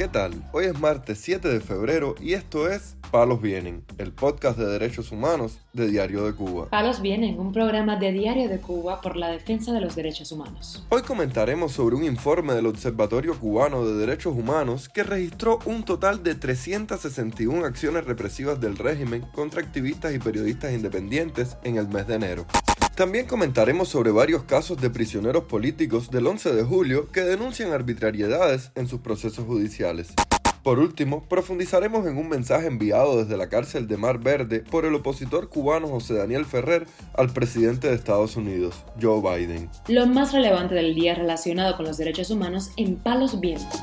¿Qué tal? Hoy es martes 7 de febrero y esto es Palos Vienen, el podcast de derechos humanos de Diario de Cuba. Palos Vienen, un programa de Diario de Cuba por la defensa de los derechos humanos. Hoy comentaremos sobre un informe del Observatorio Cubano de Derechos Humanos que registró un total de 361 acciones represivas del régimen contra activistas y periodistas independientes en el mes de enero. También comentaremos sobre varios casos de prisioneros políticos del 11 de julio que denuncian arbitrariedades en sus procesos judiciales. Por último, profundizaremos en un mensaje enviado desde la cárcel de Mar Verde por el opositor cubano José Daniel Ferrer al presidente de Estados Unidos, Joe Biden. Lo más relevante del día relacionado con los derechos humanos en Palos Vientos.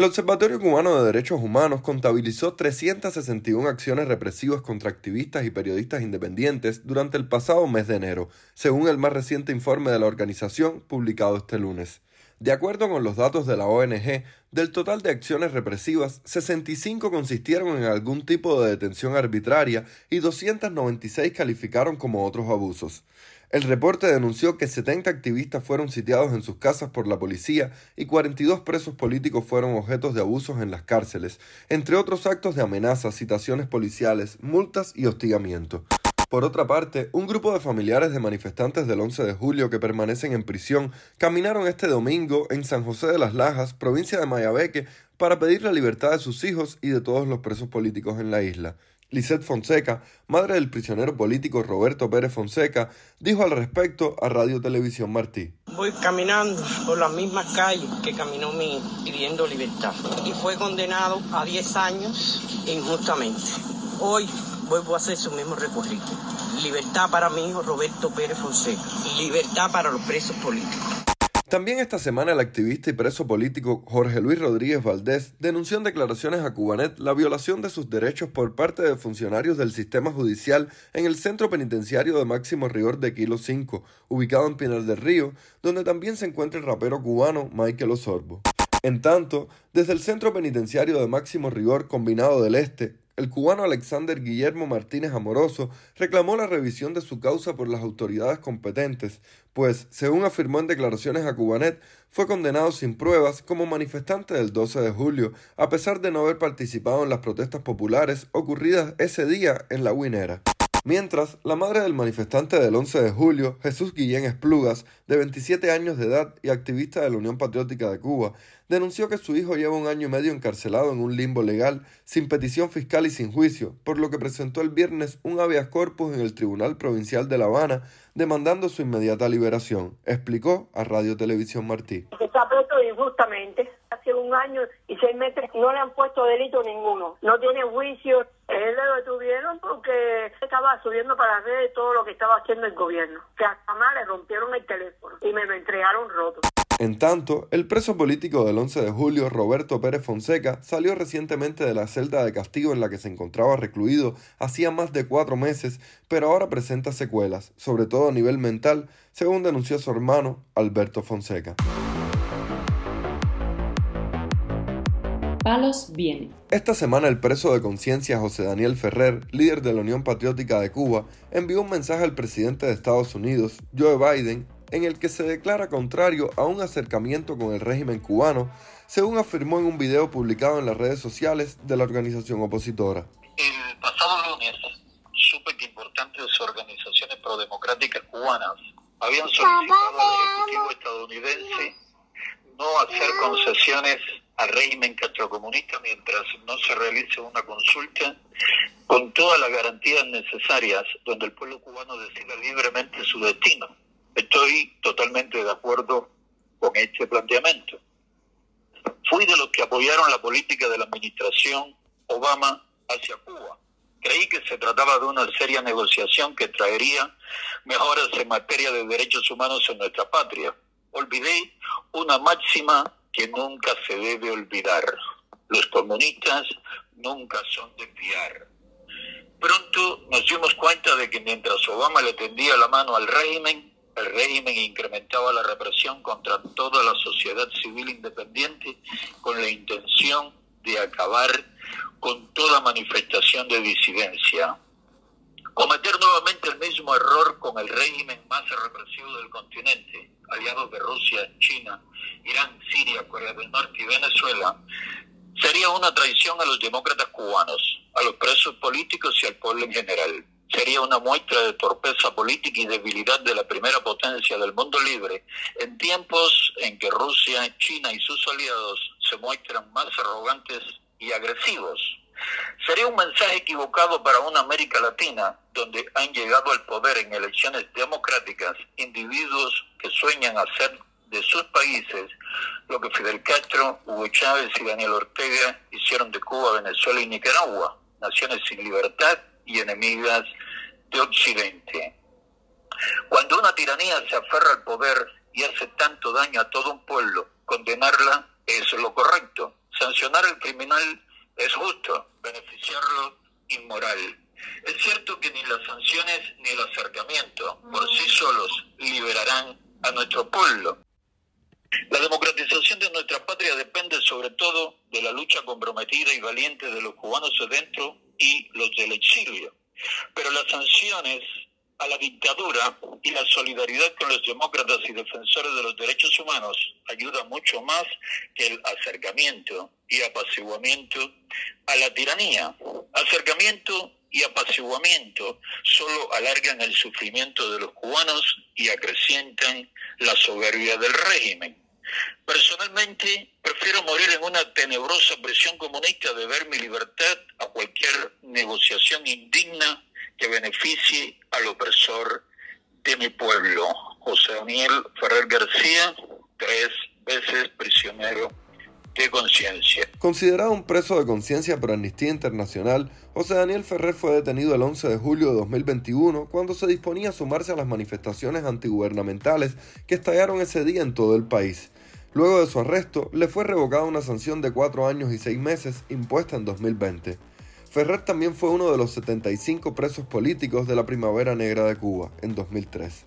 El Observatorio Cubano de Derechos Humanos contabilizó 361 acciones represivas contra activistas y periodistas independientes durante el pasado mes de enero, según el más reciente informe de la organización publicado este lunes. De acuerdo con los datos de la ONG, del total de acciones represivas, 65 consistieron en algún tipo de detención arbitraria y 296 calificaron como otros abusos. El reporte denunció que 70 activistas fueron sitiados en sus casas por la policía y 42 presos políticos fueron objetos de abusos en las cárceles, entre otros actos de amenazas, citaciones policiales, multas y hostigamiento. Por otra parte, un grupo de familiares de manifestantes del 11 de julio que permanecen en prisión caminaron este domingo en San José de las Lajas, provincia de Mayabeque, para pedir la libertad de sus hijos y de todos los presos políticos en la isla. Lisette Fonseca, madre del prisionero político Roberto Pérez Fonseca, dijo al respecto a Radio Televisión Martí. Voy caminando por las mismas calles que caminó mi pidiendo libertad y fue condenado a 10 años injustamente. Hoy vuelvo a hacer su mismo recorrido. Libertad para mi hijo Roberto Pérez Fonseca. Libertad para los presos políticos. También esta semana el activista y preso político Jorge Luis Rodríguez Valdés denunció en declaraciones a Cubanet la violación de sus derechos por parte de funcionarios del sistema judicial en el centro penitenciario de máximo rigor de Kilo 5, ubicado en Pinar del Río, donde también se encuentra el rapero cubano Michael Osorbo. En tanto, desde el centro penitenciario de máximo rigor combinado del Este, el cubano Alexander Guillermo Martínez Amoroso reclamó la revisión de su causa por las autoridades competentes, pues, según afirmó en declaraciones a Cubanet, fue condenado sin pruebas como manifestante del 12 de julio, a pesar de no haber participado en las protestas populares ocurridas ese día en la Guinera. Mientras, la madre del manifestante del 11 de julio, Jesús Guillén Esplugas, de 27 años de edad y activista de la Unión Patriótica de Cuba, denunció que su hijo lleva un año y medio encarcelado en un limbo legal, sin petición fiscal y sin juicio, por lo que presentó el viernes un habeas corpus en el Tribunal Provincial de La Habana, demandando su inmediata liberación, explicó a Radio Televisión Martí. Un año y seis meses no le han puesto delito ninguno. No tiene juicio. Él lo detuvieron porque estaba subiendo para las redes todo lo que estaba haciendo el gobierno. Que hasta más le rompieron el teléfono y me lo entregaron roto. En tanto, el preso político del 11 de julio, Roberto Pérez Fonseca, salió recientemente de la celda de castigo en la que se encontraba recluido hacía más de cuatro meses, pero ahora presenta secuelas, sobre todo a nivel mental, según denunció su hermano, Alberto Fonseca. Palos viene. Esta semana el preso de conciencia José Daniel Ferrer, líder de la Unión Patriótica de Cuba, envió un mensaje al presidente de Estados Unidos, Joe Biden, en el que se declara contrario a un acercamiento con el régimen cubano, según afirmó en un video publicado en las redes sociales de la organización opositora. El pasado lunes supe que importantes organizaciones prodemocráticas cubanas habían solicitado al Ejecutivo estadounidense no hacer concesiones al régimen castrocomunista mientras no se realice una consulta con todas las garantías necesarias donde el pueblo cubano decida libremente su destino. Estoy totalmente de acuerdo con este planteamiento. Fui de los que apoyaron la política de la administración Obama hacia Cuba. Creí que se trataba de una seria negociación que traería mejoras en materia de derechos humanos en nuestra patria. Olvidé una máxima que nunca se debe olvidar. Los comunistas nunca son de fiar. Pronto nos dimos cuenta de que mientras Obama le tendía la mano al régimen, el régimen incrementaba la represión contra toda la sociedad civil independiente con la intención de acabar con toda manifestación de disidencia. Cometer nuevamente el mismo error con el régimen más represivo del continente, aliado de Rusia, China Irán, Siria, Corea del Norte y Venezuela, sería una traición a los demócratas cubanos, a los presos políticos y al pueblo en general. Sería una muestra de torpeza política y debilidad de la primera potencia del mundo libre en tiempos en que Rusia, China y sus aliados se muestran más arrogantes y agresivos. Sería un mensaje equivocado para una América Latina donde han llegado al poder en elecciones democráticas individuos que sueñan hacer de sus países lo que Fidel Castro, Hugo Chávez y Daniel Ortega hicieron de Cuba, Venezuela y Nicaragua, naciones sin libertad y enemigas de Occidente. Cuando una tiranía se aferra al poder y hace tanto daño a todo un pueblo, condenarla es lo correcto. Sancionar al criminal es justo, beneficiarlo inmoral. Es cierto que ni las sanciones ni el acercamiento por sí solos liberarán a nuestro pueblo. La democratización de nuestra patria depende sobre todo de la lucha comprometida y valiente de los cubanos adentro y los del exilio. Pero las sanciones a la dictadura y la solidaridad con los demócratas y defensores de los derechos humanos ayuda mucho más que el acercamiento y apaciguamiento a la tiranía. Acercamiento y apaciguamiento solo alargan el sufrimiento de los cubanos y acrecientan la soberbia del régimen. Personalmente, prefiero morir en una tenebrosa presión comunista de ver mi libertad a cualquier negociación indigna que beneficie al opresor de mi pueblo. José Daniel Ferrer García, tres veces prisionero de conciencia. Considerado un preso de conciencia por Amnistía Internacional, José Daniel Ferrer fue detenido el 11 de julio de 2021 cuando se disponía a sumarse a las manifestaciones antigubernamentales que estallaron ese día en todo el país. Luego de su arresto, le fue revocada una sanción de cuatro años y seis meses impuesta en 2020. Ferrer también fue uno de los 75 presos políticos de la Primavera Negra de Cuba en 2003.